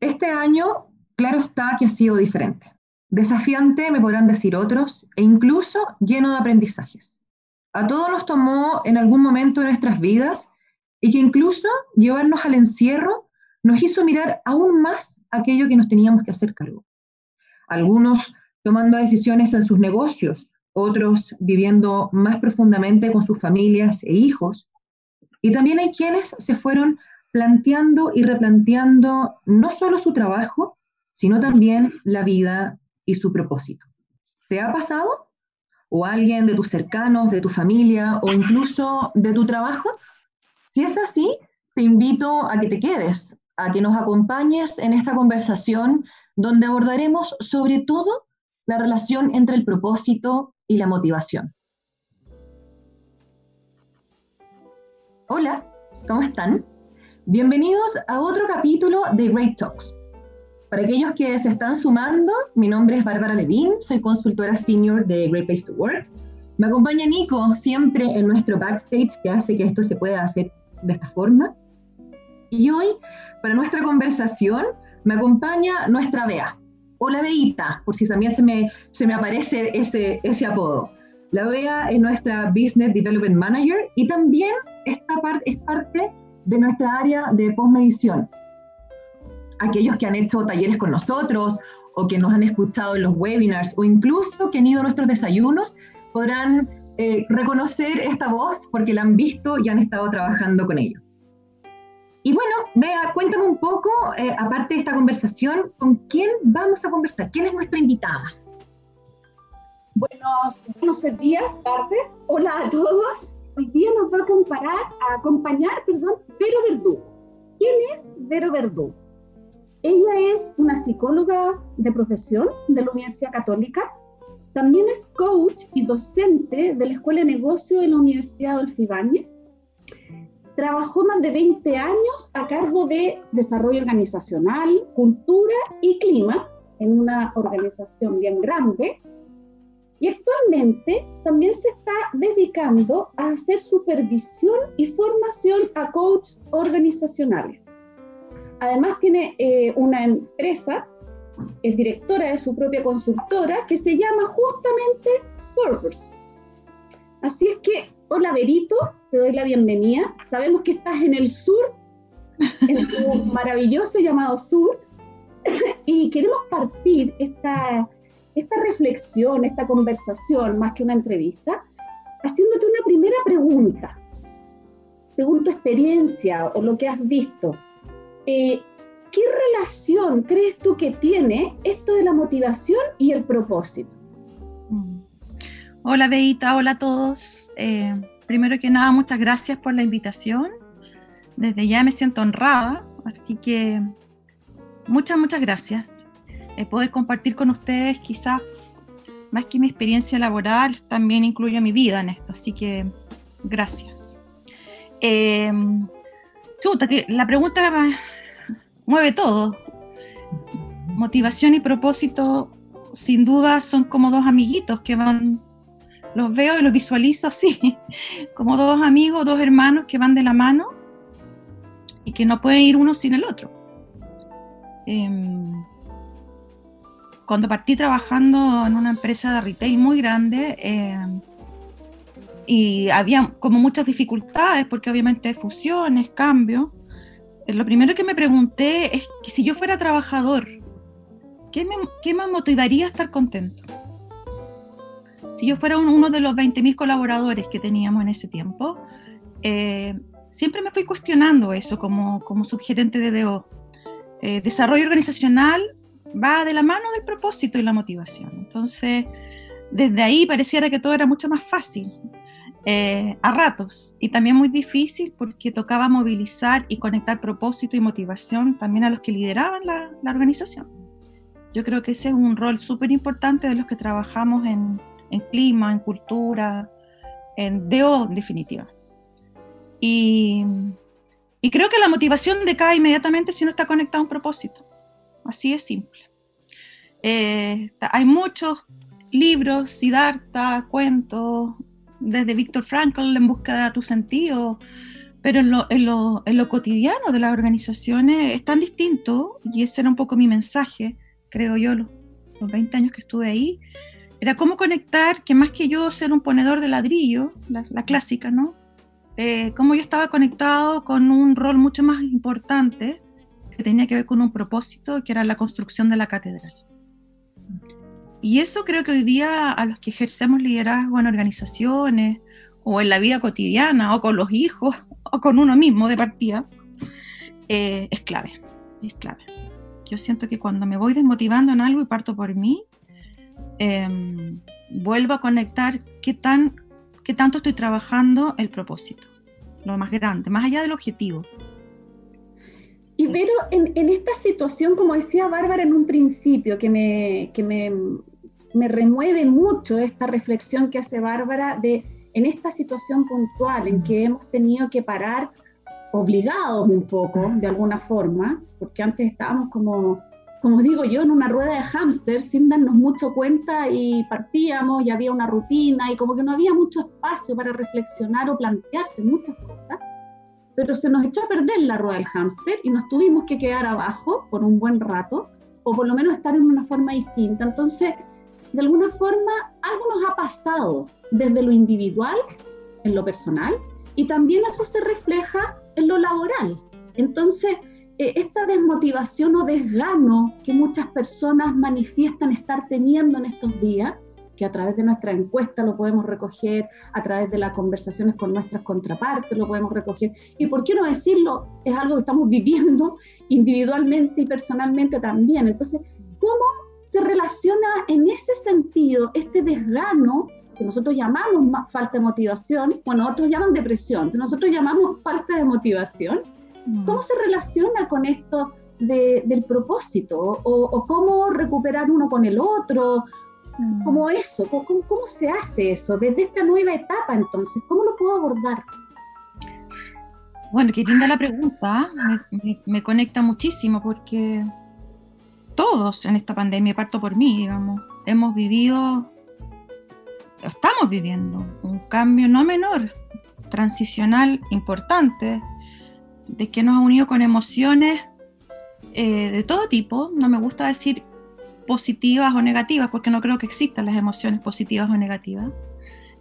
Este año, claro está que ha sido diferente. Desafiante, me podrán decir otros, e incluso lleno de aprendizajes. A todos nos tomó en algún momento de nuestras vidas y que incluso llevarnos al encierro nos hizo mirar aún más aquello que nos teníamos que hacer cargo. Algunos tomando decisiones en sus negocios, otros viviendo más profundamente con sus familias e hijos. Y también hay quienes se fueron planteando y replanteando no solo su trabajo, sino también la vida y su propósito. ¿Te ha pasado? ¿O alguien de tus cercanos, de tu familia o incluso de tu trabajo? Si es así, te invito a que te quedes, a que nos acompañes en esta conversación donde abordaremos sobre todo la relación entre el propósito y la motivación. Hola, ¿cómo están? Bienvenidos a otro capítulo de Great Talks. Para aquellos que se están sumando, mi nombre es Bárbara Levin, soy consultora senior de Great Place to Work. Me acompaña Nico siempre en nuestro backstage que hace que esto se pueda hacer de esta forma. Y hoy, para nuestra conversación, me acompaña nuestra Bea, o la Beita, por si también se me, se me aparece ese, ese apodo. La Bea es nuestra Business Development Manager y también esta parte es parte de nuestra área de postmedición. Aquellos que han hecho talleres con nosotros o que nos han escuchado en los webinars o incluso que han ido a nuestros desayunos podrán eh, reconocer esta voz porque la han visto y han estado trabajando con ellos. Y bueno, vea, cuéntame un poco, eh, aparte de esta conversación, ¿con quién vamos a conversar? ¿Quién es nuestra invitada? Buenos, buenos días, tardes. Hola a todos hoy día nos va a, comparar, a acompañar perdón, Vero Verdú. ¿Quién es Vero Verdú? Ella es una psicóloga de profesión de la Universidad Católica. También es coach y docente de la Escuela de Negocio de la Universidad Adolfo Ibáñez. Trabajó más de 20 años a cargo de desarrollo organizacional, cultura y clima en una organización bien grande y actualmente también se está dedicando a hacer supervisión y formación a coaches organizacionales. Además tiene eh, una empresa, es directora de su propia consultora, que se llama justamente Purpose. Así es que, hola Berito, te doy la bienvenida. Sabemos que estás en el sur, en tu maravilloso llamado sur, y queremos partir esta esta reflexión, esta conversación, más que una entrevista, haciéndote una primera pregunta. Según tu experiencia o lo que has visto, eh, ¿qué relación crees tú que tiene esto de la motivación y el propósito? Mm. Hola Beita, hola a todos. Eh, primero que nada, muchas gracias por la invitación. Desde ya me siento honrada, así que muchas, muchas gracias. Eh, poder compartir con ustedes quizás más que mi experiencia laboral, también incluye mi vida en esto, así que gracias. Eh, chuta, que la pregunta mueve todo. Motivación y propósito, sin duda, son como dos amiguitos que van, los veo y los visualizo así, como dos amigos, dos hermanos que van de la mano y que no pueden ir uno sin el otro. Em, cuando partí trabajando en una empresa de retail muy grande eh, y había como muchas dificultades porque obviamente fusiones, cambios, eh, lo primero que me pregunté es que si yo fuera trabajador, ¿qué me, qué me motivaría a estar contento? Si yo fuera uno de los 20.000 colaboradores que teníamos en ese tiempo, eh, siempre me fui cuestionando eso como, como subgerente de DO. desarrollo organizacional va de la mano del propósito y la motivación. Entonces, desde ahí pareciera que todo era mucho más fácil, eh, a ratos, y también muy difícil porque tocaba movilizar y conectar propósito y motivación también a los que lideraban la, organización. Yo creo que ese es un rol súper importante de los que trabajamos en, clima, en cultura, en DO en definitiva. Y, y creo que la motivación decae inmediatamente si no está conectado a un propósito. Así es simple. Eh, hay muchos libros, Siddhartha, cuentos, desde Víctor Frankl en busca de tu sentido, pero en lo, en, lo, en lo, cotidiano de las organizaciones es tan distinto, y ese era un poco mi mensaje, creo yo, los, los 20 años que estuve ahí, era cómo conectar, que más que yo ser un ponedor de ladrillo, la, la clásica, ¿no? Eh, cómo yo estaba conectado con un rol mucho más importante, que tenía que ver con un propósito, que era la construcción de la catedral. Y eso creo que hoy día a los que ejercemos liderazgo en organizaciones o en la vida cotidiana o con los hijos o con uno mismo de partida, eh, es clave, es clave. Yo siento que cuando me voy desmotivando en algo y parto por mí, eh, vuelvo a conectar qué, tan, qué tanto estoy trabajando el propósito, lo más grande, más allá del objetivo. Y pero en, en, esta situación, como decía Bárbara en un principio, que me, que me, me remueve mucho esta reflexión que hace Bárbara de en esta situación puntual en que hemos tenido que parar obligados un poco, de alguna forma, porque antes estábamos como, como digo yo, en una rueda de hámster sin darnos mucho cuenta y partíamos y había una rutina y como que no había mucho espacio para reflexionar o plantearse muchas cosas, pero se nos echó a perder la rueda del hámster y nos tuvimos que quedar abajo por un buen rato o por lo menos estar en una forma distinta. Entonces, de alguna forma algo nos ha pasado desde lo individual, en lo personal, y también eso se refleja en lo laboral. Entonces, eh, esta desmotivación o desgano que muchas personas manifiestan estar teniendo en estos días, que a través de nuestra encuesta lo podemos recoger, a través de las conversaciones con nuestras contrapartes lo podemos recoger, y por qué no decirlo, es algo que estamos viviendo individualmente y personalmente también. Entonces, ¿cómo se relaciona en ese sentido este desgano que nosotros llamamos falta de motivación, bueno, otros llaman depresión, pero nosotros llamamos falta de motivación. Mm. ¿Cómo se relaciona con esto de, del propósito? O, cómo recuperar uno con el otro? Mm. ¿Cómo eso? ¿Cómo, ¿Cómo, se hace eso? Desde esta nueva etapa, entonces, ¿cómo lo puedo abordar? Bueno, qué linda la pregunta. me, me conecta muchísimo porque todos en esta pandemia, parto por mí, digamos, hemos vivido, estamos viviendo un cambio no menor, transicional importante, de que nos ha unido con emociones eh, de todo tipo, no me gusta decir positivas o negativas, porque no creo que existan las emociones positivas o negativas,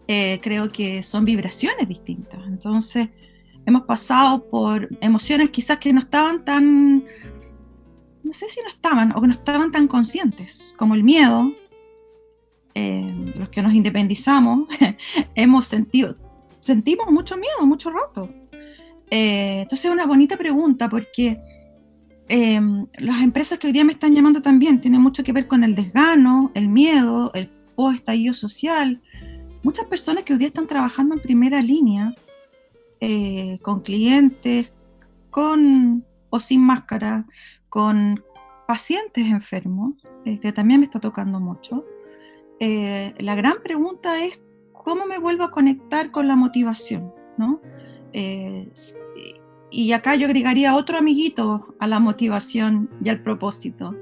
eh, creo que son vibraciones distintas, entonces hemos pasado por emociones quizás que no estaban tan no sé si no estaban o que no estaban tan conscientes, como el miedo, eh, los que nos independizamos, hemos sentido, sentimos mucho miedo, mucho rato. Eh, entonces es una bonita pregunta porque em, las empresas que hoy día me están llamando también tienen mucho que ver con el desgano, el miedo, el post-estallido social. Muchas personas que hoy día están trabajando en primera línea eh, con clientes, con o sin máscara, con pacientes enfermos, eh, que también me está tocando mucho, eh, la gran pregunta es cómo me vuelvo a conectar con la motivación, ¿no? Eh, y acá yo agregaría otro amiguito a la motivación y al propósito.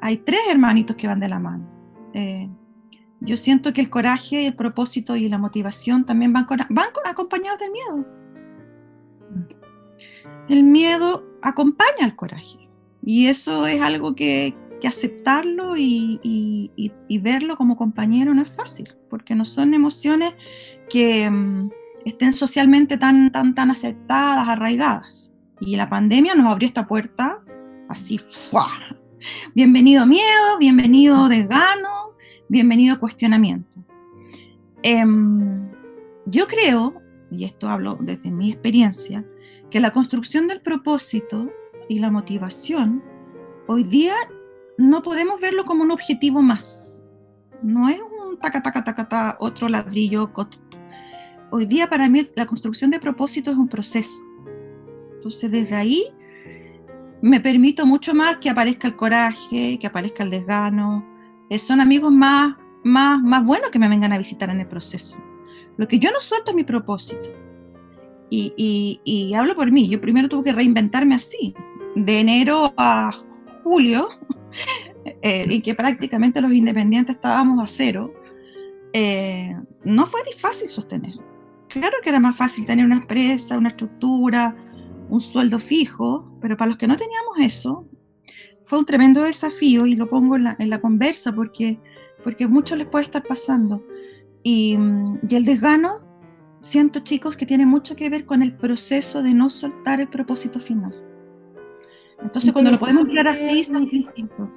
Hay tres hermanitos que van de la mano. yo siento que el coraje, el propósito y la motivación también van, van acompañados del miedo. El miedo acompaña al coraje. Y eso es algo que, aceptarlo y, verlo como compañero no es fácil, porque no son emociones que mm, estén socialmente tan, tan, tan aceptadas, arraigadas. Y la pandemia nos abrió esta puerta así, ¡fua! Bienvenido miedo, bienvenido desgano, bienvenido cuestionamiento. Em, yo creo, y esto hablo desde mi experiencia, que la construcción del propósito y la motivación, hoy día no podemos verlo como un objetivo más. No es un taca, taca, taca, taca otro ladrillo. Hoy día para mí la construcción de propósito es un proceso. Entonces desde ahí me permito mucho más que aparezca el coraje, que aparezca el desgano. Eh, son amigos más, más, más buenos que me vengan a visitar en el proceso. Lo que yo no suelto es mi propósito. Y, y, y, hablo por mí, yo primero tuve que reinventarme así de enero a julio, eh, y que prácticamente los independientes estábamos a cero, eh, no fue fácil sostener. Claro que era más fácil tener una empresa, una estructura, un sueldo fijo, pero para los que no teníamos eso, fue un tremendo desafío y lo pongo en la, conversa porque, porque a muchos les puede estar pasando. Y, y, el desgano, siento chicos que tiene mucho que ver con el proceso de no soltar el propósito final. Entonces cuando lo podemos mirar así, es distinto.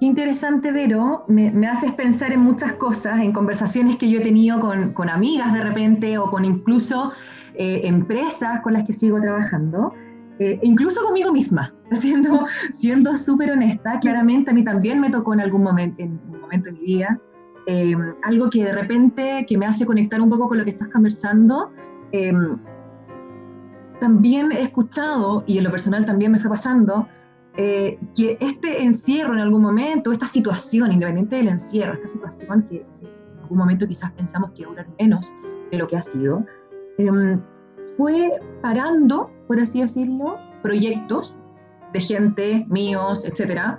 Qué interesante, Vero. Me, me, haces pensar en muchas cosas, en conversaciones que yo he tenido con, con amigas de repente o con incluso eh, empresas con las que sigo trabajando, eh, incluso conmigo misma, siendo siendo súper honesta. Claramente a mí también me tocó en algún momento, en un momento de mi vida, eh, algo que de repente que me hace conectar un poco con lo que estás conversando. también he escuchado, y en lo personal también me fue pasando, eh, que este encierro en algún momento, esta situación, independiente del encierro, esta situación que, en algún momento quizás pensamos que durar menos de lo que ha sido, em, fue parando, por así decirlo, proyectos de gente, míos, etcétera.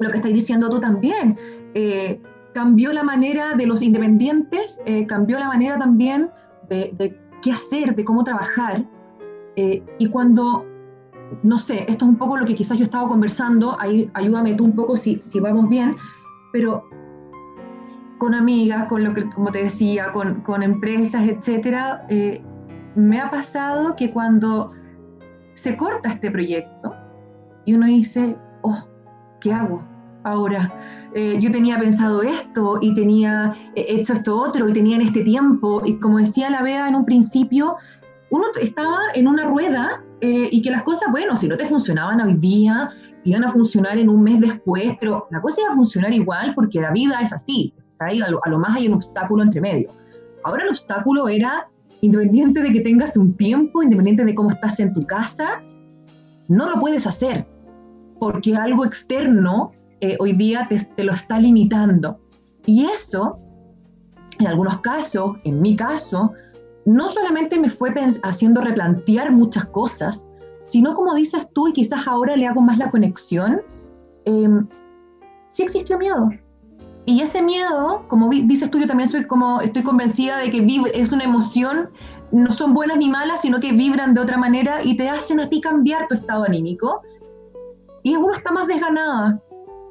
Lo que estáis diciendo tú también. Eh, cambió la manera de los independientes, eh, cambió la manera también de, de, qué hacer, de cómo trabajar. y cuando no sé, esto es un poco lo que quizás yo estaba conversando, ayúdame tú un poco si, si vamos bien, pero con amigas, con lo que, como te decía, con, con empresas, etcétera, eh, me ha pasado que cuando se corta este proyecto y uno dice, oh, ¿qué hago ahora? Eh, yo tenía pensado esto y tenía hecho esto otro y tenía en este tiempo y como decía la Bea en un principio, uno estaba en una rueda eh, y que las cosas, bueno, si no te funcionaban hoy día, iban a funcionar en un mes después, pero la cosa iba a funcionar igual porque la vida es así, lo, a lo más hay un obstáculo entre medio. Ahora el obstáculo era, independiente de que tengas un tiempo, independiente de cómo estás en tu casa, no lo puedes hacer, porque algo externo eh, hoy día te, te lo está limitando. Y eso, en algunos casos, en mi caso, no solamente me fue haciendo replantear muchas cosas, sino como dices tú, y quizás ahora le hago más la conexión, eh, sí existió miedo. Y ese miedo, como dices tú, yo también soy como, estoy convencida de que es una emoción, no son buenas ni malas, sino que vibran de otra manera y te hacen a ti cambiar tu estado anímico. Y uno está más desganada.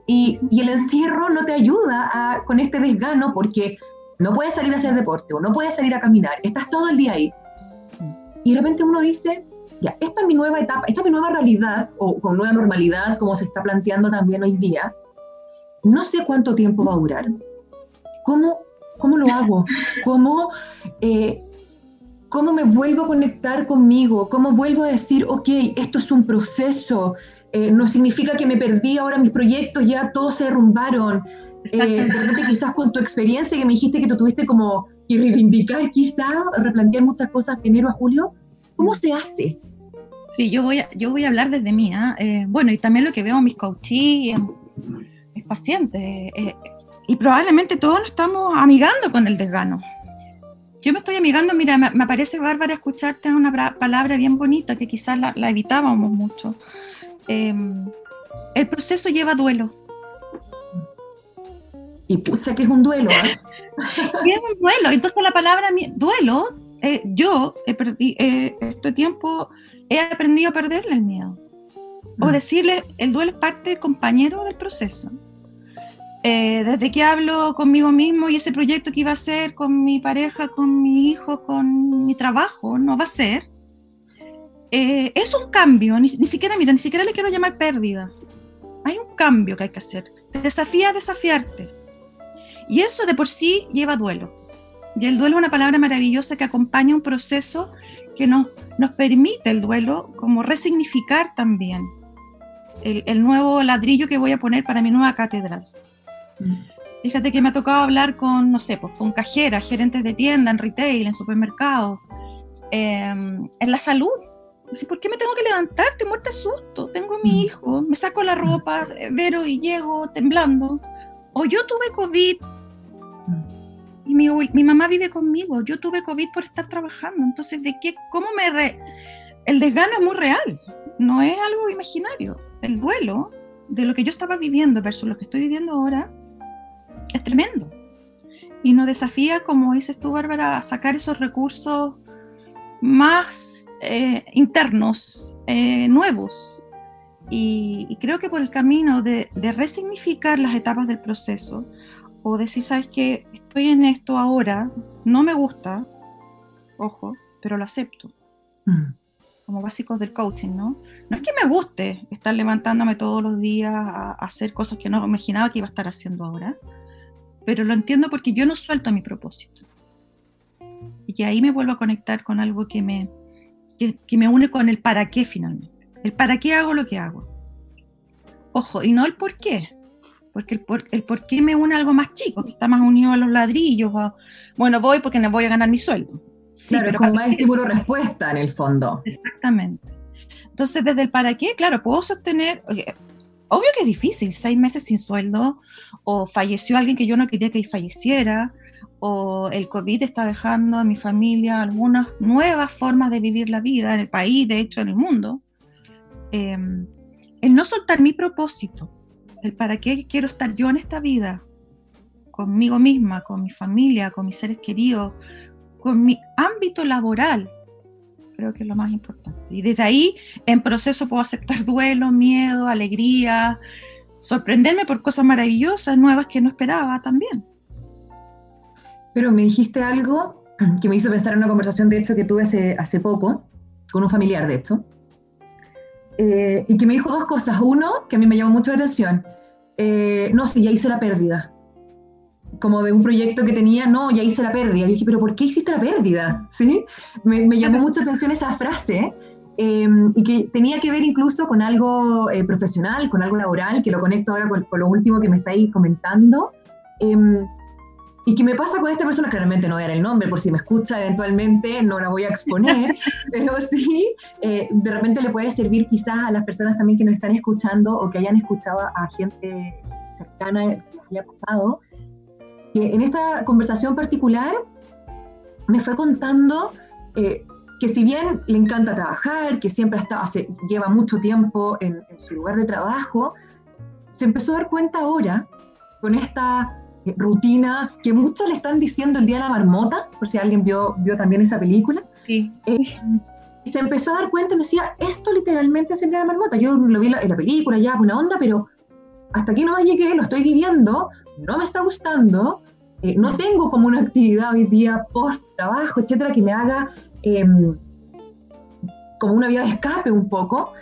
Y, el encierro no te ayuda con este desgano porque no puedes salir a hacer deporte o no puedes salir a caminar, estás todo el día ahí. Y de repente uno dice, ya, esta es mi nueva etapa, esta es mi nueva realidad o con nueva normalidad, como se está planteando también hoy día. No sé cuánto tiempo va a durar. ¿Cómo, cómo lo hago? ¿Cómo, eh, ¿Cómo me vuelvo a conectar conmigo? ¿Cómo vuelvo a decir, ok, esto es un proceso? Eh, no significa que me perdí ahora mis proyectos, ya todos se derrumbaron. Eh, de repente quizás con tu experiencia que me dijiste que tú tuviste como que reivindicar quizá, replantear muchas cosas de enero a julio, ¿cómo se hace? Sí, yo voy a, yo voy a hablar desde mí. ¿ah? Eh, bueno, y también lo que veo en mis coaches, mis pacientes. Eh, y probablemente todos nos estamos amigando con el desgano. Yo me estoy amigando, mira, me, parece bárbara escucharte una palabra bien bonita que quizás la, la evitábamos mucho. el proceso lleva duelo y pucha que es un duelo. ¿eh? es un duelo. Entonces la palabra duelo, eh, yo he perdido, eh, este tiempo he aprendido a perderle el miedo. O mm. decirle, el duelo es parte compañero del proceso. Eh, desde que hablo conmigo mismo y ese proyecto que iba a hacer con mi pareja, con mi hijo, con mi trabajo, no va a ser. es un cambio, ni, ni, siquiera, mira, ni siquiera le quiero llamar pérdida. Hay un cambio que hay que hacer. Te desafía a desafiarte. Y eso de por sí lleva duelo. Y el duelo es una palabra maravillosa que acompaña un proceso que nos, nos permite el duelo como resignificar también el, nuevo ladrillo que voy a poner para mi nueva catedral. Mm. Fíjate que me ha tocado hablar con, no sé, pues con cajeras, gerentes de tienda, en retail, en supermercados, em, en la salud. ¿Por qué me tengo que levantar? Te muerte susto. Tengo a mi mm. hijo, me saco la ropa, eh, vero y llego temblando. O yo tuve COVID, y mi, mi, mamá vive conmigo, yo tuve COVID por estar trabajando, entonces, ¿de qué? ¿Cómo me... Re... El desgano es muy real, no es algo imaginario. El duelo de lo que yo estaba viviendo versus lo que estoy viviendo ahora es tremendo. y nos desafía, como dices tú, Bárbara, a sacar esos recursos más eh, internos, eh, nuevos. Y, creo que por el camino de, de, resignificar las etapas del proceso, o decir, sabes que estoy en esto ahora, no me gusta, ojo, pero lo acepto. Mm. Como básicos del coaching, ¿no? No es que me guste estar levantándome todos los días a, hacer cosas que no imaginaba que iba a estar haciendo ahora, pero lo entiendo porque yo no suelto mi propósito. Y ahí me vuelvo a conectar con algo que me, que, me une con el para qué finalmente. El para qué hago lo que hago. Ojo, y no el por qué, porque el por, el por qué me une a algo más chico, que está más unido a los ladrillos. bueno, voy porque me voy a ganar mi sueldo. Sí, pero es como más estímulo-respuesta en el fondo. Exactamente. Entonces, desde el para qué, claro, puedo sostener, obvio que es difícil, seis meses sin sueldo, o falleció alguien que yo no quería que falleciera, o el COVID está dejando a mi familia algunas nuevas formas de vivir la vida en el país, de hecho en el mundo. Em, el no soltar mi propósito, el para qué quiero estar yo en esta vida, conmigo misma, con mi familia, con mis seres queridos, con mi ámbito laboral, creo que es lo más importante. Y desde ahí, en proceso, puedo aceptar duelo, miedo, alegría, sorprenderme por cosas maravillosas, nuevas que no esperaba también. Pero me dijiste algo que me hizo pensar en una conversación, de hecho, que tuve hace, poco, con un familiar, de hecho, eh, y que me dijo dos cosas. Uno, que a mí me llamó mucho la atención. Eh, no, si ya hice la pérdida. Como de un proyecto que tenía, no, ya hice la pérdida. Y dije, pero ¿por qué hiciste la pérdida? ¿Sí? Me, me llamó mucho atención esa frase. Em, y que tenía que ver incluso con algo eh, profesional, con algo laboral, que lo conecto ahora con, lo último que me estáis comentando. Y que me pasa con esta persona, claramente no era el nombre, por si me escucha eventualmente, no la voy a exponer, pero sí, eh, de repente le puede servir quizás a las personas también que nos están escuchando o que hayan escuchado a gente cercana que haya pasado, que en esta conversación particular me fue contando eh, que si bien le encanta trabajar, que siempre está, hace, lleva mucho tiempo en, en su lugar de trabajo, se empezó a dar cuenta ahora con esta rutina que muchos le están diciendo el día de la marmota, por si alguien vio, vio también esa película. Sí. Eh, y se empezó a dar cuenta y me decía, esto literalmente es el día de la marmota. Yo lo vi en la, película, ya, buena onda, pero hasta aquí no me llegué, lo estoy viviendo, no me está gustando, eh, no tengo como una actividad hoy día post trabajo, etcétera, que me haga em, como una vía de escape un poco.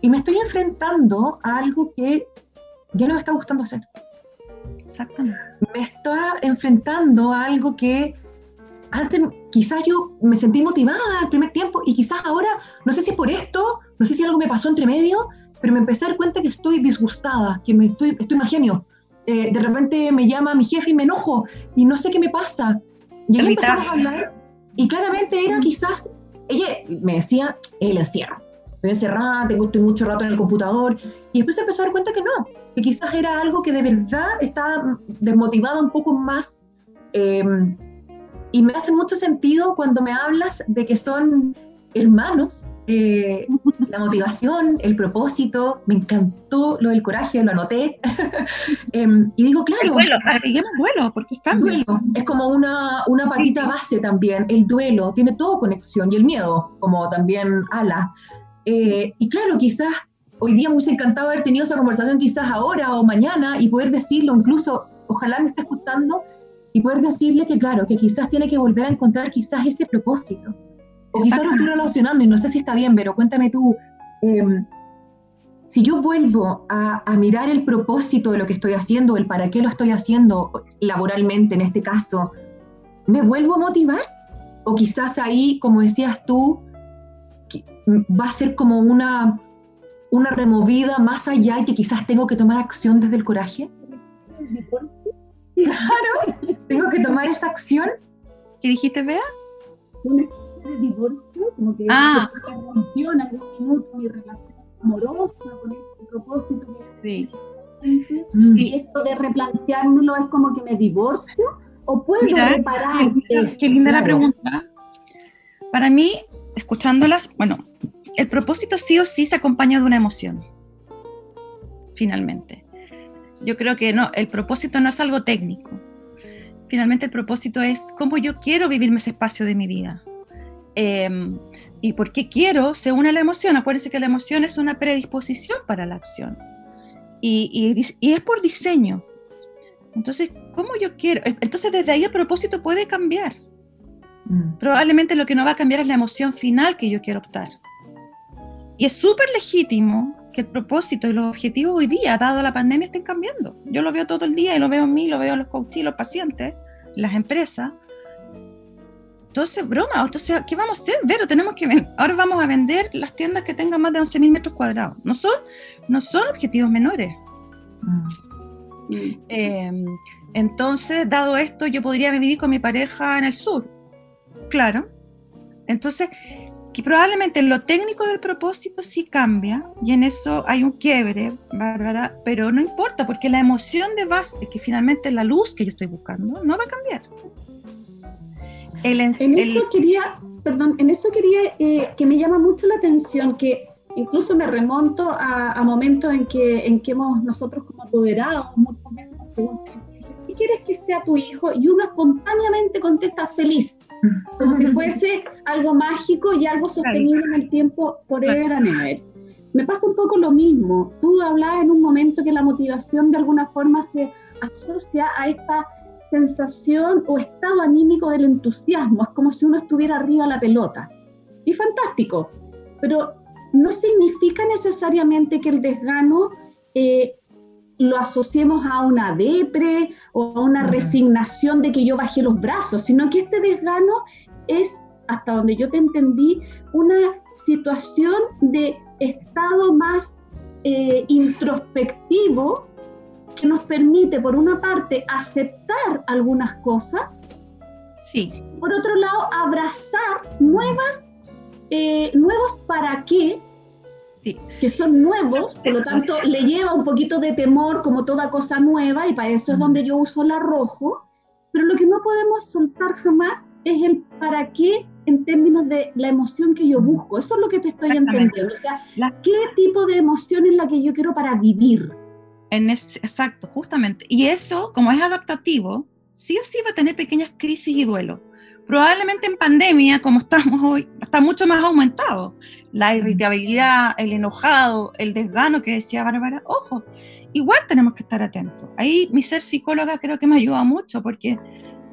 Y me estoy enfrentando a algo que ya no me está gustando hacer. Exactamente. Me está enfrentando a algo que antes quizás yo me sentí motivada al primer tiempo y quizás ahora, no sé si por esto, no sé si algo me pasó entre medio, pero me empecé a dar cuenta que estoy disgustada, que me estoy, estoy mal genio. Eh, de repente me llama mi jefe y me enojo y no sé qué me pasa. Y ahí empezamos a hablar y claramente era quizás, ella me decía el encierro estoy encerrada, tengo, estoy mucho rato en el computador. Y después se empezó a dar cuenta que no, que quizás era algo que de verdad estaba desmotivada un poco más. Em, y me hace mucho sentido cuando me hablas de que son hermanos, eh, la motivación, el propósito, me encantó lo del coraje, lo anoté. Em, y digo, claro. El duelo, agreguemos duelo, porque es cambio. Duelo, es como una, una patita base también, el duelo, tiene todo conexión, y el miedo, como también ala. Eh, y claro, quizás hoy día me hubiese encantado haber tenido esa conversación quizás ahora o mañana y poder decirlo, incluso ojalá me esté escuchando y poder decirle que claro, que quizás tiene que volver a encontrar quizás ese propósito. O quizás lo estoy relacionando y no sé si está bien, pero cuéntame tú, em, si yo vuelvo a, a, mirar el propósito de lo que estoy haciendo, el para qué lo estoy haciendo laboralmente en este caso, ¿me vuelvo a motivar? O quizás ahí, como decías tú, va a ser como una, una removida más allá y que quizás tengo que tomar acción desde el coraje. Claro, tengo que tomar esa acción. ¿Qué dijiste, Bea? Una especie de divorcio, como que ah. rompió en algún minuto mi relación amorosa con este propósito. Sí. Sí. Esto de replanteármelo es como que me divorcio o puedo reparar. Qué, linda la pregunta. Para mí, escuchándolas, bueno, el propósito sí o sí se acompaña de una emoción, finalmente. Yo creo que no, el propósito no es algo técnico. finalmente el propósito es cómo yo quiero vivirme ese espacio de mi vida. Em, y por qué quiero, se une a la emoción. Acuérdense que la emoción es una predisposición para la acción. Y, y, es por diseño. Entonces, ¿cómo yo quiero? Entonces, desde ahí el propósito puede cambiar. Mm. Probablemente lo que no va a cambiar es la emoción final que yo quiero optar. Y es súper legítimo que el propósito y los objetivos hoy día, dado la pandemia, estén cambiando. Yo lo veo todo el día y lo veo en mí, lo veo en los coaches, los pacientes, las empresas. Entonces, broma, entonces, ¿qué vamos a hacer? Vero, tenemos que ahora vamos a vender las tiendas que tengan más de 11.000 metros cuadrados. No son, no son objetivos menores. Mm. Em, entonces, dado esto, yo podría vivir con mi pareja en el sur. Claro. Entonces, que probablemente lo técnico del propósito sí cambia y en eso hay un quiebre, Bárbara, pero no importa porque la emoción de base, que finalmente es la luz que yo estoy buscando, no va a cambiar. en eso quería, perdón, en eso quería eh, que me llama mucho la atención que incluso me remonto a, momentos en que, en que hemos nosotros como apoderados muchas veces nos preguntan, ¿qué quieres que sea tu hijo? Y uno espontáneamente contesta feliz como si fuese algo mágico y algo sostenible en el tiempo por él a ever. Me pasa un poco lo mismo. Tú hablabas en un momento que la motivación de alguna forma se asocia a esta sensación o estado anímico del entusiasmo. Es como si uno estuviera arriba de la pelota. Y fantástico, pero no significa necesariamente que el desgano eh, lo asociemos a una depre o a una resignación de que yo bajé los brazos, sino que este desgano es, hasta donde yo te entendí, una situación de estado más eh, introspectivo que nos permite, por una parte, aceptar algunas cosas, sí. por otro lado, abrazar nuevas, eh, nuevos para qué que son nuevos, por lo tanto le lleva un poquito de temor como toda cosa nueva y para eso es donde yo uso el arrojo, pero lo que no podemos soltar jamás es el para qué en términos de la emoción que yo busco, eso es lo que te estoy entendiendo, o sea, ¿qué tipo de emoción es la que yo quiero para vivir? En exacto, justamente, y eso como es adaptativo, sí o sí va a tener pequeñas crisis y duelo probablemente en pandemia, como estamos hoy, está mucho más aumentado. La irritabilidad, el enojado, el desgano que decía Bárbara, ojo, igual tenemos que estar atentos. Ahí mi ser psicóloga creo que me ayuda mucho porque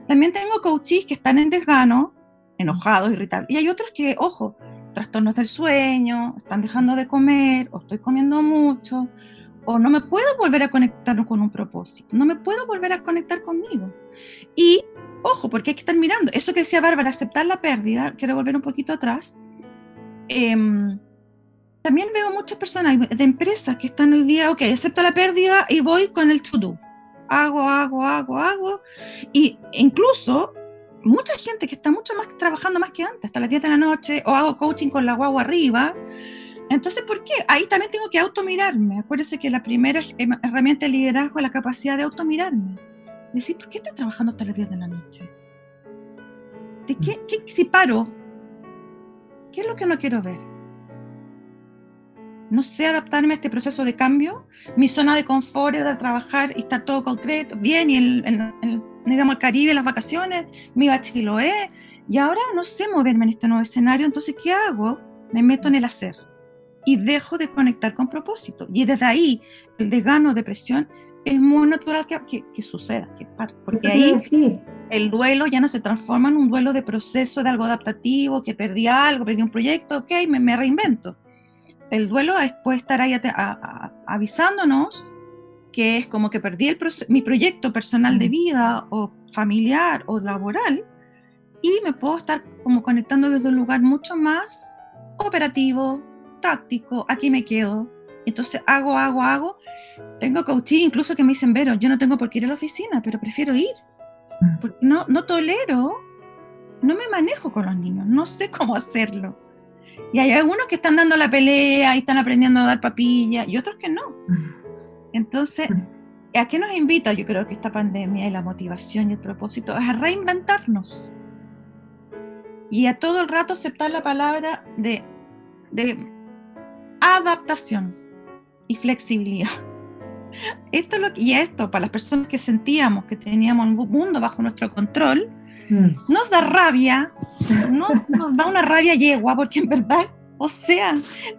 también tengo coaches que están en desgano, enojados, irritables, y hay otros que, ojo, trastornos del sueño, están dejando de comer, o estoy comiendo mucho, o no me puedo volver a conectar con un propósito, no me puedo volver a conectar conmigo. Y ojo, porque hay que estar mirando. Eso que decía Bárbara, aceptar la pérdida, quiero volver un poquito atrás. Em, también veo muchas personas de empresas que están hoy día, ok, acepto la pérdida y voy con el to-do. Hago, hago, hago, hago. Y incluso mucha gente que está mucho más trabajando más que antes, hasta las 10 de la noche, o hago coaching con la guagua arriba. Entonces, ¿por qué? Ahí también tengo que automirarme. Acuérdense que la primera herramienta de liderazgo es la capacidad de automirarme decir, ¿por qué estoy trabajando hasta las 10 de la noche? ¿De qué, qué, si paro? ¿Qué es lo que no quiero ver? No sé adaptarme a este proceso de cambio. Mi zona de confort era trabajar y estar todo concreto, bien, y en, digamos, el Caribe, las vacaciones, mi bachiloé, y ahora no sé moverme en este nuevo escenario, entonces, ¿qué hago? Me meto en el hacer y dejo de conectar con propósito. Y desde ahí, el desgano, depresión, es muy natural que, que, suceda, que, porque ahí el duelo ya no se transforma en un duelo de proceso de algo adaptativo, que perdí algo, perdí un proyecto, ok, me, me reinvento. El duelo puede estar ahí avisándonos que es como que perdí el mi proyecto personal de vida o familiar o laboral y me puedo estar como conectando desde un lugar mucho más operativo, táctico, aquí me quedo, entonces hago, hago, hago. Tengo coaching incluso que me dicen, Vero, yo no tengo por qué ir a la oficina, pero prefiero ir. Mm. Porque no, no tolero, no me manejo con los niños, no sé cómo hacerlo. Y hay algunos que están dando la pelea y están aprendiendo a dar papilla y otros que no. Entonces. ¿a qué nos invita? Yo creo que esta pandemia y la motivación y el propósito es a reinventarnos. Y a todo el rato aceptar la palabra de, de adaptación y flexibilidad. esto lo, y esto, para las personas que sentíamos que teníamos un mundo bajo nuestro control, mm. nos da rabia, no, nos da una rabia yegua, porque en verdad, o sea,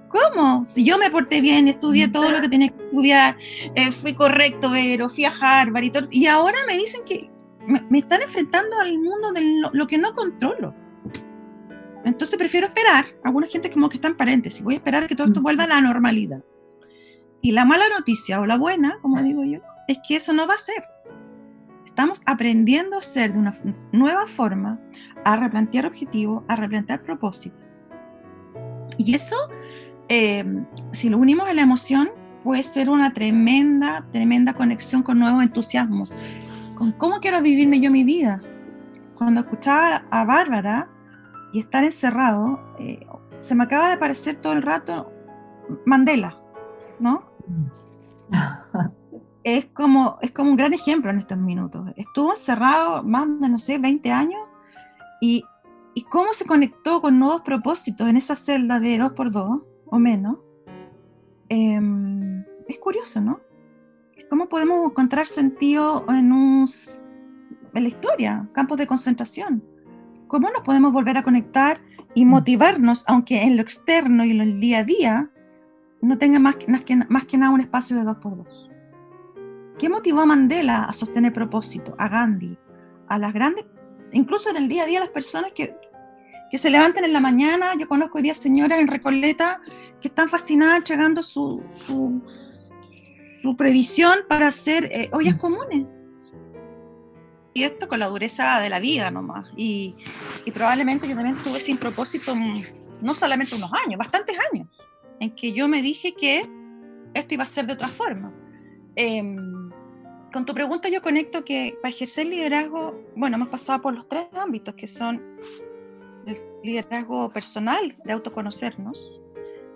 ¿cómo? Si yo me porté bien, estudié todo lo que tenía que estudiar, eh, fui correcto, pero fui a Harvard y todo, y ahora me dicen que me, están enfrentando al mundo de lo, que no controlo. Entonces prefiero esperar, alguna gente como que está en paréntesis, voy a esperar que todo esto vuelva a la normalidad. Y la mala noticia o la buena, como digo yo, es que eso no va a ser. Estamos aprendiendo a ser de una nueva forma, a replantear objetivos, a replantear propósitos. Y eso, em, si lo unimos a la emoción, puede ser una tremenda, tremenda conexión con nuevos entusiasmos, con cómo quiero vivirme yo mi vida. Cuando escuchaba a Bárbara y estar encerrado, eh, se me acaba de aparecer todo el rato Mandela, ¿no? es como, es como un gran ejemplo en estos minutos. Estuvo encerrado más de, no sé, 20 años y, y cómo se conectó con nuevos propósitos en esa celda de 2x2 o menos. Em, es curioso, ¿no? ¿Cómo podemos encontrar sentido en, un, en la historia, campos de concentración? ¿Cómo nos podemos volver a conectar y motivarnos, aunque en lo externo y en el día a día no tenga más, que, más que nada un espacio de dos por dos. ¿Qué motivó a Mandela a sostener propósito, a Gandhi, a las grandes, incluso en el día a día, las personas que, que se levanten en la mañana? Yo conozco hoy día señoras en Recoleta que están fascinadas llegando su, su, su previsión para hacer eh, ollas comunes. Y esto con la dureza de la vida nomás. Y, y probablemente yo también estuve sin propósito mm, no solamente unos años, bastantes años en que yo me dije que esto iba a ser de otra forma. Em, con tu pregunta yo conecto que para ejercer liderazgo, bueno, hemos pasado por los tres ámbitos que son el liderazgo personal, de autoconocernos,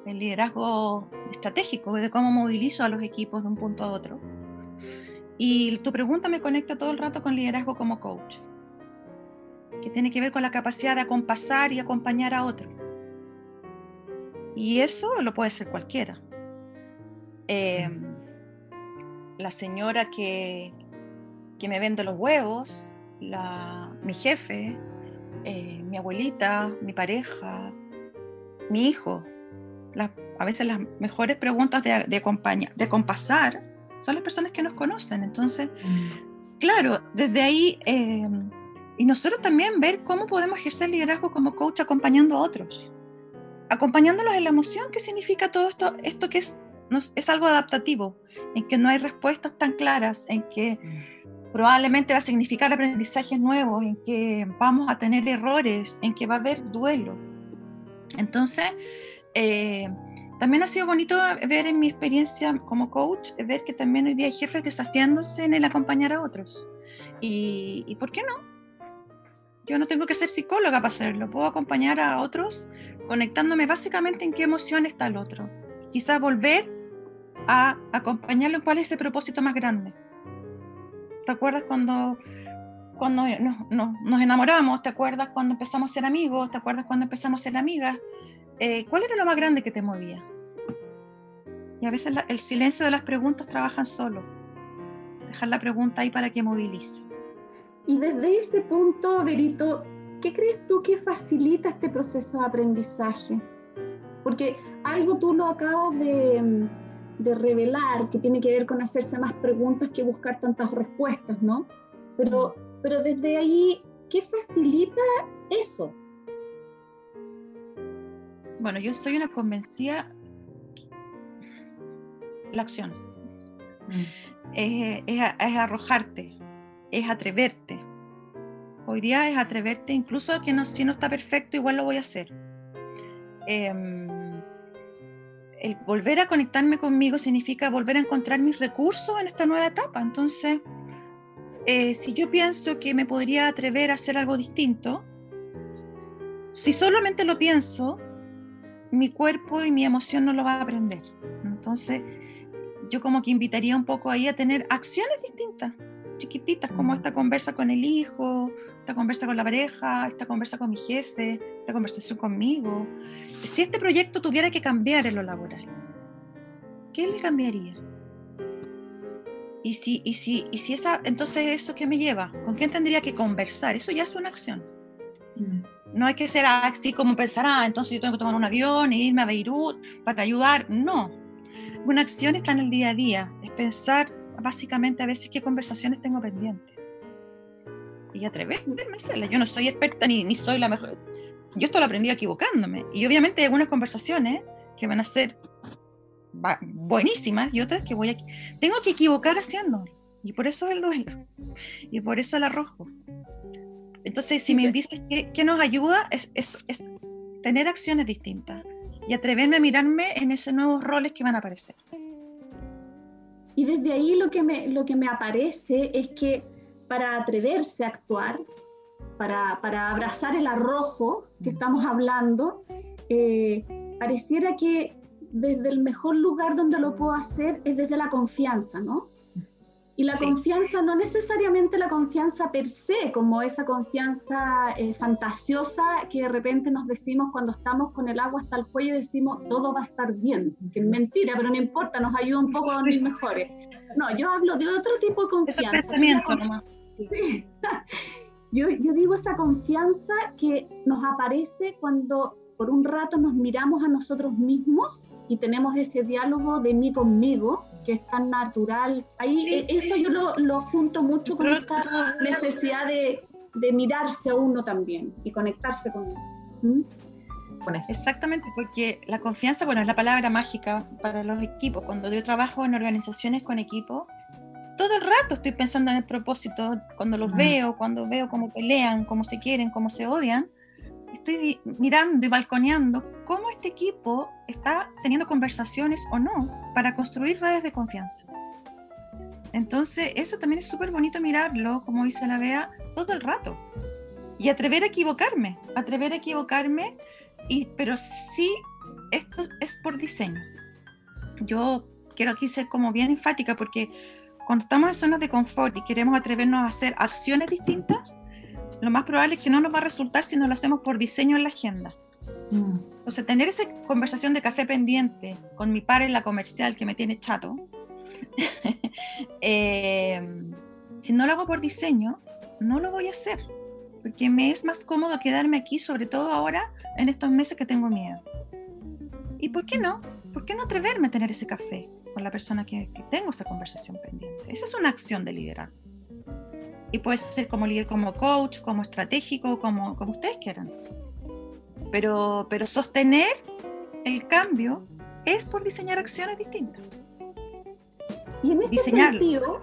el liderazgo estratégico, de cómo movilizo a los equipos de un punto a otro. Y tu pregunta me conecta todo el rato con liderazgo como coach, que tiene que ver con la capacidad de acompasar y acompañar a otros y eso lo puede ser cualquiera. Em, la señora que, que, me vende los huevos, la, mi jefe, eh, mi abuelita, mi pareja, mi hijo. a veces las mejores preguntas de, de, de compasar son las personas que nos conocen. Entonces, mm. claro, desde ahí, em, y nosotros también ver cómo podemos ejercer liderazgo como coach acompañando a otros acompañándolos en la emoción, ¿qué significa todo esto? Esto que es, es algo adaptativo, en que no hay respuestas tan claras, en que probablemente va a significar aprendizajes nuevos, en que vamos a tener errores, en que va a haber duelo. Entonces, eh, también ha sido bonito ver en mi experiencia como coach, ver que también hoy día hay jefes desafiándose en el acompañar a otros. ¿Y, y por qué no? Yo no tengo que ser psicóloga para hacerlo, puedo acompañar a otros conectándome básicamente en qué emoción está el otro. Quizás volver a acompañarlo en cuál es ese propósito más grande. ¿Te acuerdas cuando, cuando nos, enamoramos? ¿Te acuerdas cuando empezamos a ser amigos? ¿Te acuerdas cuando empezamos a ser amigas? Eh, ¿Cuál era lo más grande que te movía? Y a veces el silencio de las preguntas trabajan solo. Dejar la pregunta ahí para que movilice. Y desde ese punto, Verito, ¿qué crees tú que facilita este proceso de aprendizaje? Porque algo tú lo acabas de, de, revelar, que tiene que ver con hacerse más preguntas que buscar tantas respuestas, ¿no? Pero, pero desde ahí, ¿qué facilita eso? Bueno, yo soy una convencida, la acción. Mm. Es, es, es arrojarte, es atreverte, Hoy día es atreverte, incluso que no, si no está perfecto, igual lo voy a hacer. Em, el volver a conectarme conmigo significa volver a encontrar mis recursos en esta nueva etapa. Entonces, eh, si yo pienso que me podría atrever a hacer algo distinto, si solamente lo pienso, mi cuerpo y mi emoción no lo va a aprender. Entonces, yo como que invitaría un poco ahí a tener acciones distintas chiquititas como esta conversa con el hijo, esta conversa con la pareja, esta conversa con mi jefe, esta conversación conmigo. Si este proyecto tuviera que cambiar en lo laboral, ¿qué le cambiaría? Y si, y si, y si esa, entonces eso que me lleva, ¿con quién tendría que conversar? Eso ya es una acción. Mm. No hay que ser así como pensar, ah, entonces yo tengo que tomar un avión e irme a Beirut para ayudar. No. Una acción está en el día a día. Es pensar básicamente a veces qué conversaciones tengo pendientes. Y atreverme a hacerlas. Yo no soy experta ni, ni soy la mejor. Yo esto lo aprendí equivocándome. Y obviamente hay algunas conversaciones que van a ser buenísimas y otras que voy a... Tengo que equivocar haciendo. Y por eso el duelo. Y por eso el arrojo. Entonces, si me dices que, nos ayuda, es, es, es, tener acciones distintas y atreverme a mirarme en esos nuevos roles que van a aparecer. Y desde ahí lo que me, lo que me aparece es que para atreverse a actuar, para, para abrazar el arrojo que estamos hablando, eh, pareciera que desde el mejor lugar donde lo puedo hacer es desde la confianza, ¿no? Y la confianza, no necesariamente la confianza per se, como esa confianza eh, fantasiosa que de repente nos decimos cuando estamos con el agua hasta el cuello y decimos todo va a estar bien, que es mentira, pero no importa, nos ayuda un poco a dormir mejores. No, yo hablo de otro tipo de confianza. yo, yo digo esa confianza que nos aparece cuando por un rato nos miramos a nosotros mismos y tenemos ese diálogo de mí conmigo, que es tan natural. Ahí eh, eso yo lo, lo, junto mucho con esta necesidad de, de, mirarse a uno también y conectarse con uno. ¿Mm? Exactamente, porque la confianza, bueno, es la palabra mágica para los equipos. Cuando yo trabajo en organizaciones con equipos, todo el rato estoy pensando en el propósito, cuando los veo, cuando veo cómo pelean, cómo se quieren, cómo se odian, estoy mirando y balconeando cómo este equipo está teniendo conversaciones o no para construir redes de confianza. Entonces, eso también es súper bonito mirarlo, como dice la Bea, todo el rato. Y atrever a equivocarme, atrever a equivocarme, y, pero sí, esto es por diseño. Yo quiero aquí ser como bien enfática porque cuando estamos en zonas de confort y queremos atrevernos a hacer acciones distintas, lo más probable es que no nos va a resultar si no lo hacemos por diseño en la agenda. Mm. O sea, tener esa conversación de café pendiente con mi par en la comercial que me tiene chato, eh, si no lo hago por diseño, no lo voy a hacer, porque me es más cómodo quedarme aquí, sobre todo ahora, en estos meses que tengo miedo. ¿Y por qué no? ¿Por qué no atreverme a tener ese café con la persona que, que tengo esa conversación pendiente? Esa es una acción de liderazgo y puede ser como líder, como coach, como estratégico, como, como ustedes quieran. Pero, pero sostener el cambio es por diseñar acciones distintas. Y en ese sentido,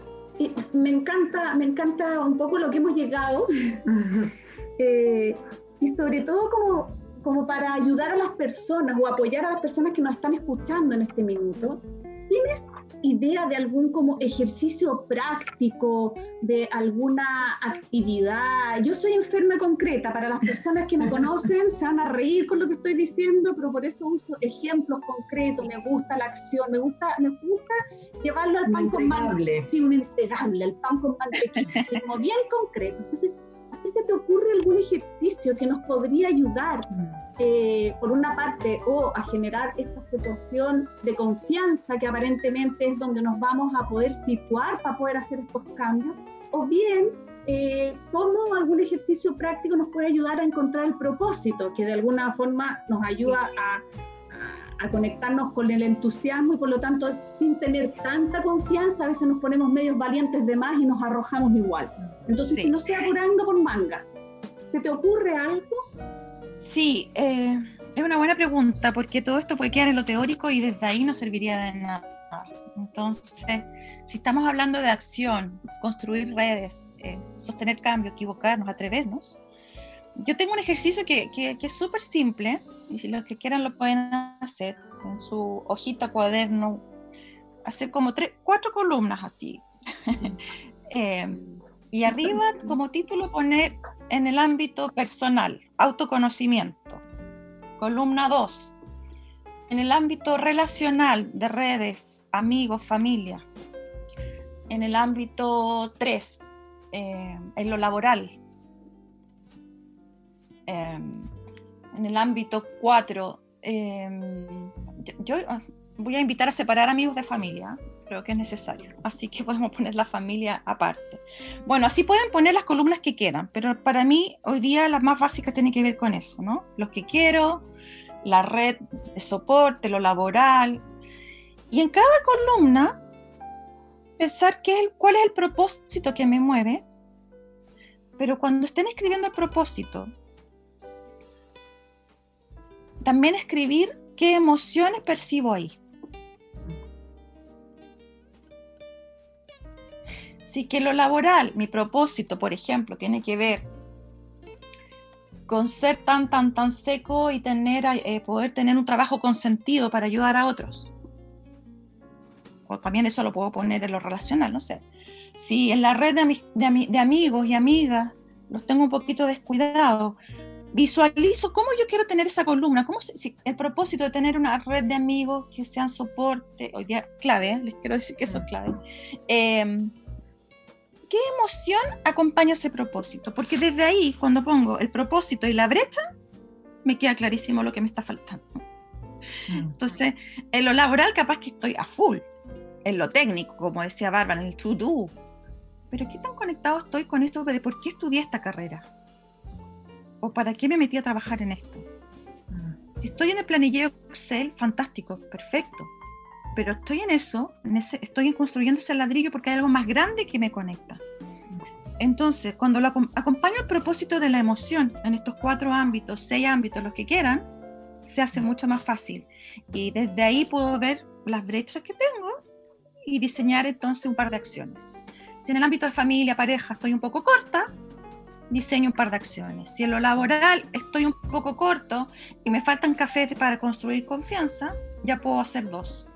me encanta, me encanta un poco lo que hemos llegado eh, y sobre todo como, como para ayudar a las personas o apoyar a las personas que nos están escuchando en este minuto. ¿Tienes idea de algún como ejercicio práctico, de alguna actividad. Yo soy enferma concreta, para las personas que me conocen se van a reír con lo que estoy diciendo, pero por eso uso ejemplos concretos, me gusta la acción, me gusta, me gusta llevarlo al pan con mantequilla, sí, un entregable, al pan con mantequilla, como bien concreto. Entonces, ¿a ti se te ocurre algún ejercicio que nos podría ayudar? Mm. Eh, por una parte, o a generar esta situación de confianza que aparentemente es donde nos vamos a poder situar para poder hacer estos cambios, o bien eh, cómo algún ejercicio práctico nos puede ayudar a encontrar el propósito, que de alguna forma nos ayuda a, a, conectarnos con el entusiasmo y por lo tanto sin tener tanta confianza a veces nos ponemos medios valientes de más y nos arrojamos igual. Entonces, si no sea por por manga, ¿se te ocurre algo? Sí, eh, es una buena pregunta porque todo esto puede quedar en lo teórico y desde ahí no serviría de nada. Entonces, si estamos hablando de acción, construir redes, eh, sostener cambio, equivocarnos, atrevernos, yo tengo un ejercicio que, es súper simple y si los que quieran lo pueden hacer en su hojita, cuaderno, hacer como cuatro columnas así. eh, y arriba como título poner en el ámbito personal, autoconocimiento. Columna 2. En el ámbito relacional de redes, amigos, familia. En el ámbito 3, eh, en lo laboral. Em, en el ámbito 4, em, yo, voy a invitar a separar amigos de familia. creo que es necesario. Así que podemos poner la familia aparte. Bueno, así pueden poner las columnas que quieran, pero para mí hoy día las más básicas tienen que ver con eso, ¿no? Los que quiero, la red de soporte, lo laboral. Y en cada columna, pensar qué es cuál es el propósito que me mueve. Pero cuando estén escribiendo el propósito, también escribir qué emociones percibo ahí. Si que lo laboral, mi propósito, por ejemplo, tiene que ver con ser tan, tan, tan seco y tener, eh, poder tener un trabajo con sentido para ayudar a otros. O también eso lo puedo poner en lo relacional, no sé. Si en la red de, de amigos y amigas los tengo un poquito descuidados, visualizo cómo yo quiero tener esa columna, cómo si, el propósito de tener una red de amigos que sean soporte, hoy día clave, ¿eh? les quiero decir que eso es clave. Em, ¿Qué emoción acompaña ese propósito? Porque desde ahí, cuando pongo el propósito y la brecha, me queda clarísimo lo que me está faltando. Mm. Entonces, en lo laboral capaz que estoy a full, en lo técnico, como decía Bárbara, en el to-do. Pero ¿qué tan conectado estoy con esto de por qué estudié esta carrera? ¿O para qué me metí a trabajar en esto? Mm. Si estoy en el planillero Excel, fantástico, perfecto. Pero estoy en eso, en ese, estoy construyendo ese ladrillo porque hay algo más grande que me conecta. Entonces, cuando lo acompaño el propósito de la emoción en estos cuatro ámbitos, seis ámbitos, los que quieran, se hace mucho más fácil. Y desde ahí puedo ver las brechas que tengo y diseñar entonces un par de acciones. Si en el ámbito de familia, pareja, estoy un poco corta, diseño un par de acciones. Si en lo laboral estoy un poco corto y me faltan cafés para construir confianza, ya puedo hacer dos.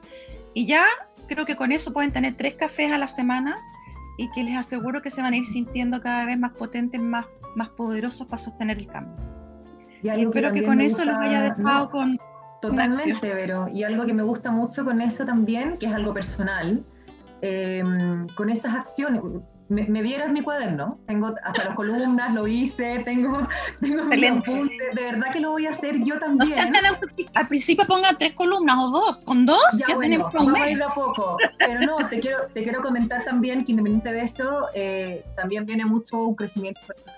Y ya creo que con eso pueden tener tres cafés a la semana y que les aseguro que se van a ir sintiendo cada vez más potentes, más, más poderosos para sostener el cambio. Y, espero que, con eso los haya dejado con... Totalmente, pero y algo que me gusta mucho con eso también, que es algo personal, eh, con esas acciones, me, dieras mi cuaderno, tengo hasta las columnas, lo hice, tengo, tengo mi apunte, de verdad que lo voy a hacer yo también. al principio pongan tres columnas o dos, con dos ya, tenemos vamos a ir a poco, pero no, te quiero, te quiero comentar también que independiente de eso, eh, también viene mucho un crecimiento personal.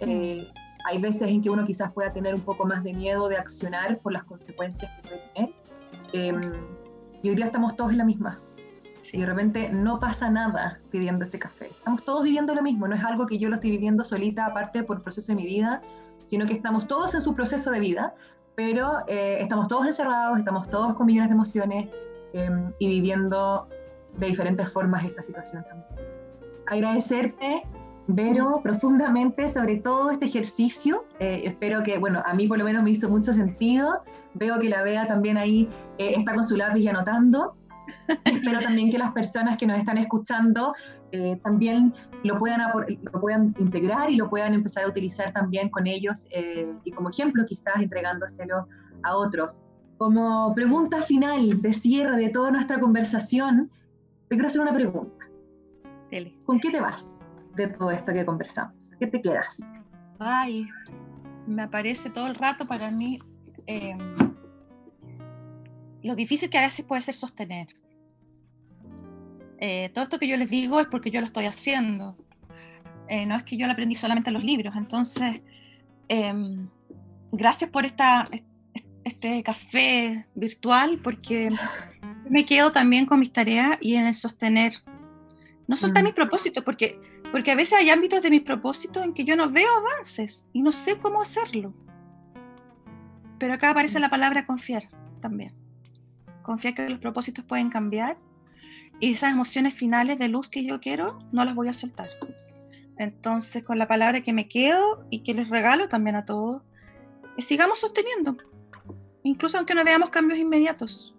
Eh, hay veces en que uno quizás pueda tener un poco más de miedo de accionar por las consecuencias que puede tener. Em, y hoy día estamos todos en la misma. Y de repente no pasa nada pidiendo ese café. Estamos todos viviendo lo mismo, no es algo que yo lo estoy viviendo solita aparte por el proceso de mi vida, sino que estamos todos en su proceso de vida, pero eh, estamos todos encerrados, estamos todos con millones de emociones em, y viviendo de diferentes formas esta situación también. Agradecerte, Vero, profundamente sobre todo este ejercicio. Eh, espero que, bueno, a mí por lo menos me hizo mucho sentido. Veo que la Bea también ahí eh, está con su lápiz y anotando. Espero también que las personas que nos están escuchando eh, también lo puedan, lo puedan integrar y lo puedan empezar a utilizar también con ellos eh, y como ejemplo quizás entregándoselo a otros. Como pregunta final de cierre de toda nuestra conversación, te quiero hacer una pregunta. ¿Con qué te vas de todo esto que conversamos? ¿Qué te quedas? Ay, me aparece todo el rato para mí eh, lo difícil que a veces puede ser sostener. Eh, todo esto que yo les digo es porque yo lo estoy haciendo. Eh, no es que yo lo aprendí solamente en los libros. Entonces, em, gracias por esta, este café virtual, porque me quedo también con mis tareas y en el sostener. No soltar mm. mis propósitos, porque, porque a veces hay ámbitos de mis propósitos en que yo no veo avances y no sé cómo hacerlo. Pero acá aparece mm. la palabra confiar también. Confiar que los propósitos pueden cambiar y esas emociones finales de luz que yo quiero, no las voy a soltar. Entonces, con la palabra que me quedo y que les regalo también a todos, sigamos sosteniendo, incluso aunque no veamos cambios inmediatos.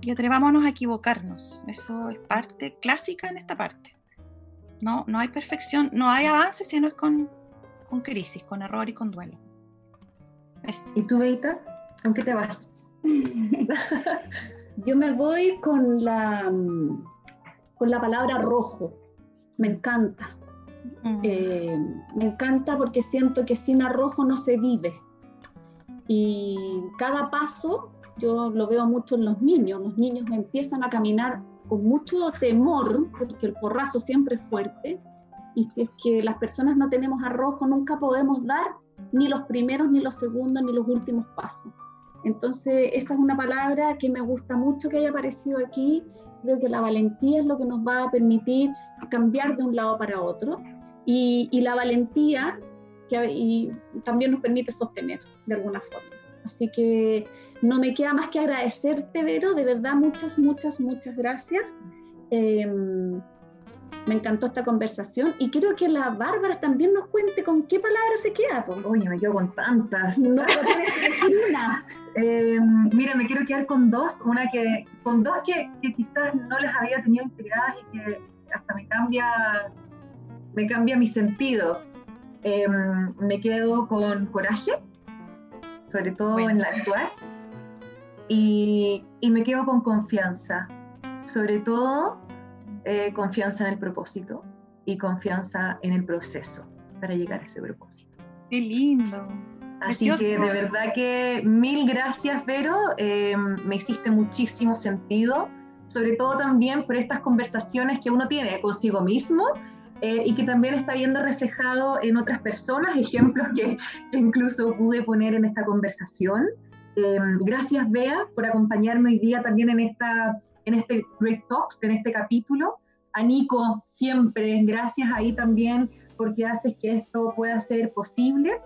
Y atrevámonos a equivocarnos. Eso es parte clásica en esta parte. No, no hay perfección, no hay avance si no es con, con crisis, con error y con duelo. ¿Y tú, Beita? ¿Con qué te vas? Yo me voy con la, con la palabra rojo. Me encanta. Mm. Eh, me encanta porque siento que sin arrojo no se vive. Y cada paso yo lo veo mucho en los niños. Los niños empiezan a caminar con mucho temor, porque el porrazo siempre es fuerte, y si es que las personas no tenemos arrojo, nunca podemos dar ni los primeros, ni los segundos, ni los últimos pasos. Entonces, esa es una palabra que me gusta mucho que haya aparecido aquí. Creo que la valentía es lo que nos va a permitir cambiar de un lado para otro. Y, la valentía también nos permite sostener de alguna forma. Así que no me queda más que agradecerte, Vero. De verdad, muchas, muchas, muchas gracias. Em, me encantó esta conversación y quiero que la Bárbara también nos cuente con qué palabra se queda. Oye, me quedo con tantas. No, elegir una. Em, mira, me quiero quedar con dos. Una que, con dos que, que, quizás no les había tenido integradas y que hasta me cambia, me cambia mi sentido. Em, me quedo con coraje, sobre todo en la actual. Y, y me quedo con confianza, sobre todo eh, confianza en el propósito y confianza en el proceso para llegar a ese propósito. Qué lindo. Así que de verdad que mil gracias, Vero. Eh, me hiciste muchísimo sentido, sobre todo también por estas conversaciones que uno tiene consigo mismo eh, y que también está viendo reflejado en otras personas, ejemplos que, que incluso pude poner en esta conversación. Gracias, Bea, por acompañarme hoy día también en esta en este Great Talks, en este capítulo. A Nico, siempre, gracias ahí también porque haces que esto pueda ser posible.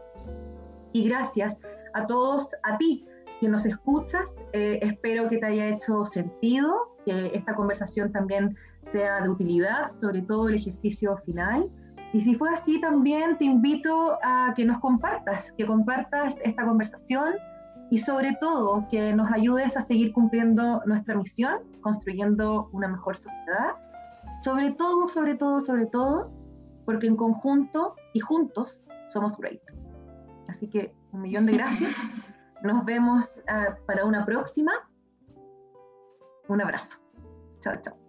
Y gracias a todos, a ti que nos escuchas. Eh, espero que te haya hecho sentido, que esta conversación también sea de utilidad, sobre todo el ejercicio final. Y si fue así, también te invito a que nos compartas, que compartas esta conversación y sobre todo que nos ayudes a seguir cumpliendo nuestra misión, construyendo una mejor sociedad. Sobre todo, sobre todo, sobre todo, porque en conjunto y juntos somos great. Así que un millón de gracias. Nos vemos uh, para una próxima. Un abrazo. Chao, chao.